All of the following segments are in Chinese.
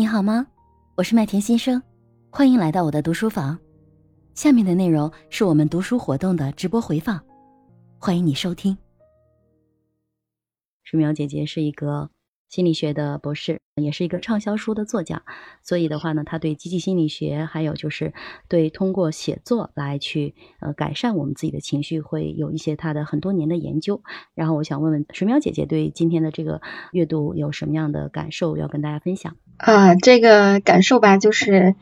你好吗？我是麦田先生，欢迎来到我的读书房。下面的内容是我们读书活动的直播回放，欢迎你收听。水苗姐姐是一个。心理学的博士，也是一个畅销书的作家，所以的话呢，他对积极心理学，还有就是对通过写作来去呃改善我们自己的情绪，会有一些他的很多年的研究。然后我想问问水淼姐姐，对今天的这个阅读有什么样的感受要跟大家分享？啊，这个感受吧，就是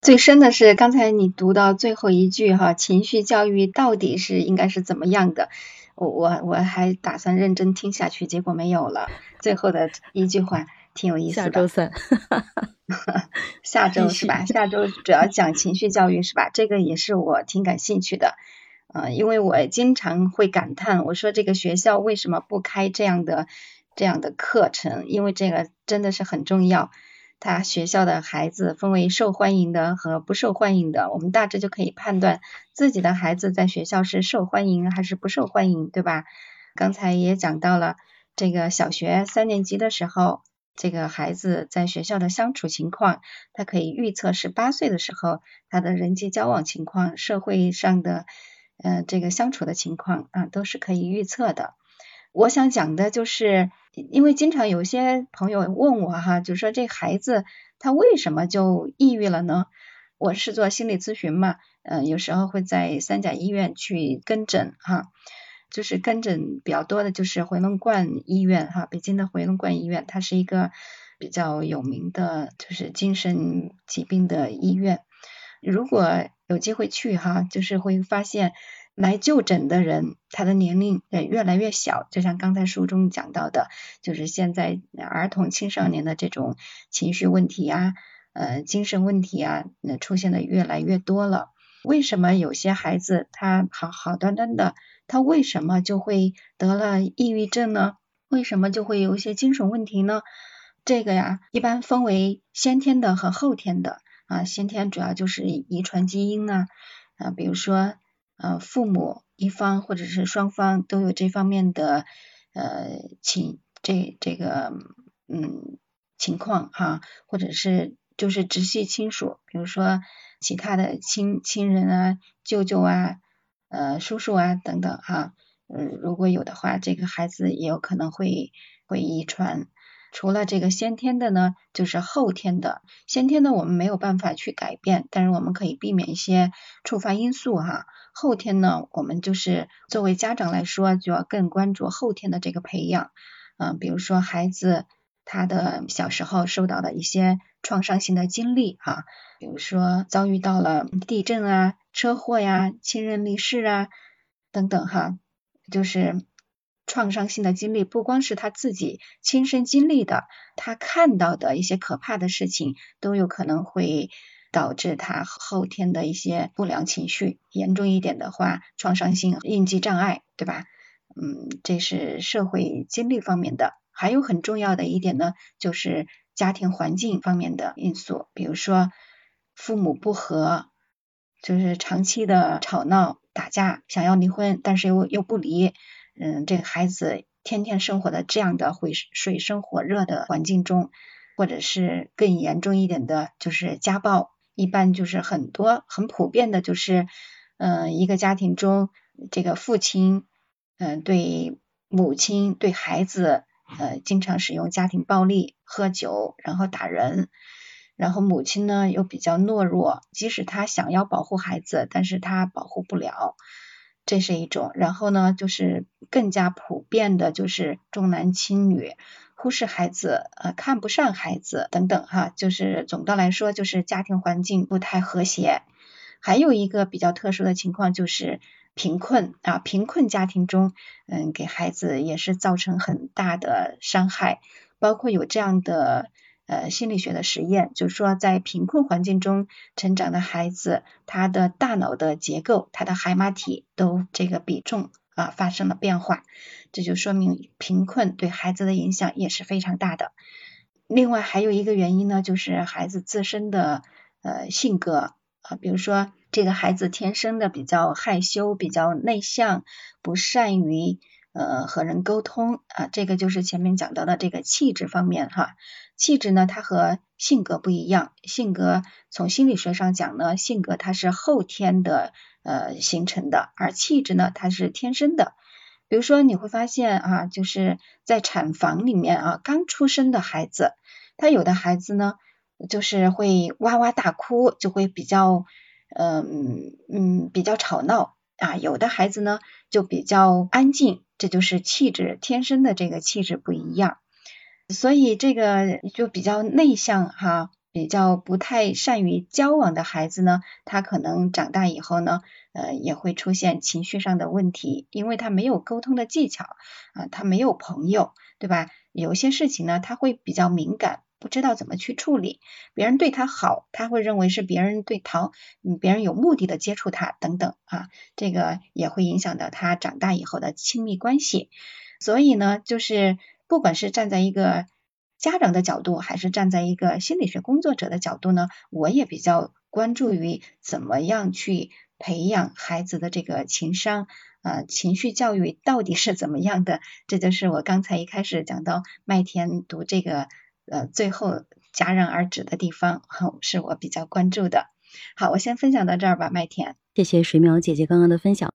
最深的是刚才你读到最后一句哈，情绪教育到底是应该是怎么样的？我我我还打算认真听下去，结果没有了。最后的一句话挺有意思的。下周三，下周是吧？下周主要讲情绪教育是吧？这个也是我挺感兴趣的。嗯，因为我经常会感叹，我说这个学校为什么不开这样的这样的课程？因为这个真的是很重要。他学校的孩子分为受欢迎的和不受欢迎的，我们大致就可以判断自己的孩子在学校是受欢迎还是不受欢迎，对吧？刚才也讲到了这个小学三年级的时候，这个孩子在学校的相处情况，他可以预测十八岁的时候他的人际交往情况、社会上的呃这个相处的情况啊，都是可以预测的。我想讲的就是，因为经常有些朋友问我哈，就说这孩子他为什么就抑郁了呢？我是做心理咨询嘛，嗯，有时候会在三甲医院去跟诊哈，就是跟诊比较多的就是回龙观医院哈，北京的回龙观医院，它是一个比较有名的，就是精神疾病的医院。如果有机会去哈，就是会发现。来就诊的人，他的年龄也越来越小，就像刚才书中讲到的，就是现在儿童青少年的这种情绪问题啊，呃，精神问题啊，那出现的越来越多了。为什么有些孩子他好好端端的，他为什么就会得了抑郁症呢？为什么就会有一些精神问题呢？这个呀，一般分为先天的和后天的啊，先天主要就是遗传基因啊，啊，比如说。呃，父母一方或者是双方都有这方面的呃情这这个嗯情况哈，或者是就是直系亲属，比如说其他的亲亲人啊、舅舅啊、呃叔叔啊等等哈，嗯，如果有的话，这个孩子也有可能会会遗传。除了这个先天的呢，就是后天的。先天的我们没有办法去改变，但是我们可以避免一些触发因素哈。后天呢，我们就是作为家长来说，就要更关注后天的这个培养。嗯，比如说孩子他的小时候受到的一些创伤性的经历哈，比如说遭遇到了地震啊、车祸呀、亲人离世啊等等哈，就是。创伤性的经历不光是他自己亲身经历的，他看到的一些可怕的事情，都有可能会导致他后天的一些不良情绪，严重一点的话，创伤性应激障碍，对吧？嗯，这是社会经历方面的。还有很重要的一点呢，就是家庭环境方面的因素，比如说父母不和，就是长期的吵闹、打架，想要离婚，但是又又不离。嗯，这个孩子天天生活在这样的会水深火热的环境中，或者是更严重一点的，就是家暴。一般就是很多很普遍的，就是嗯，一个家庭中这个父亲嗯对母亲对孩子呃经常使用家庭暴力，喝酒然后打人，然后母亲呢又比较懦弱，即使他想要保护孩子，但是他保护不了。这是一种，然后呢，就是更加普遍的，就是重男轻女、忽视孩子、呃看不上孩子等等哈，就是总的来说，就是家庭环境不太和谐。还有一个比较特殊的情况就是贫困啊，贫困家庭中，嗯，给孩子也是造成很大的伤害，包括有这样的。呃，心理学的实验就是说，在贫困环境中成长的孩子，他的大脑的结构，他的海马体都这个比重啊发生了变化，这就说明贫困对孩子的影响也是非常大的。另外还有一个原因呢，就是孩子自身的呃性格啊，比如说这个孩子天生的比较害羞、比较内向，不善于。呃，和人沟通啊，这个就是前面讲到的这个气质方面哈。气质呢，它和性格不一样。性格从心理学上讲呢，性格它是后天的呃形成的，而气质呢它是天生的。比如说你会发现啊，就是在产房里面啊，刚出生的孩子，他有的孩子呢就是会哇哇大哭，就会比较嗯嗯比较吵闹啊，有的孩子呢就比较安静，这就是气质天生的这个气质不一样。所以这个就比较内向哈，比较不太善于交往的孩子呢，他可能长大以后呢，呃，也会出现情绪上的问题，因为他没有沟通的技巧啊，他没有朋友，对吧？有些事情呢，他会比较敏感，不知道怎么去处理。别人对他好，他会认为是别人对讨，嗯，别人有目的的接触他等等啊，这个也会影响到他长大以后的亲密关系。所以呢，就是。不管是站在一个家长的角度，还是站在一个心理学工作者的角度呢，我也比较关注于怎么样去培养孩子的这个情商啊，情绪教育到底是怎么样的？这就是我刚才一开始讲到麦田读这个呃最后戛然而止的地方，是我比较关注的。好，我先分享到这儿吧，麦田。谢谢水淼姐姐刚刚的分享。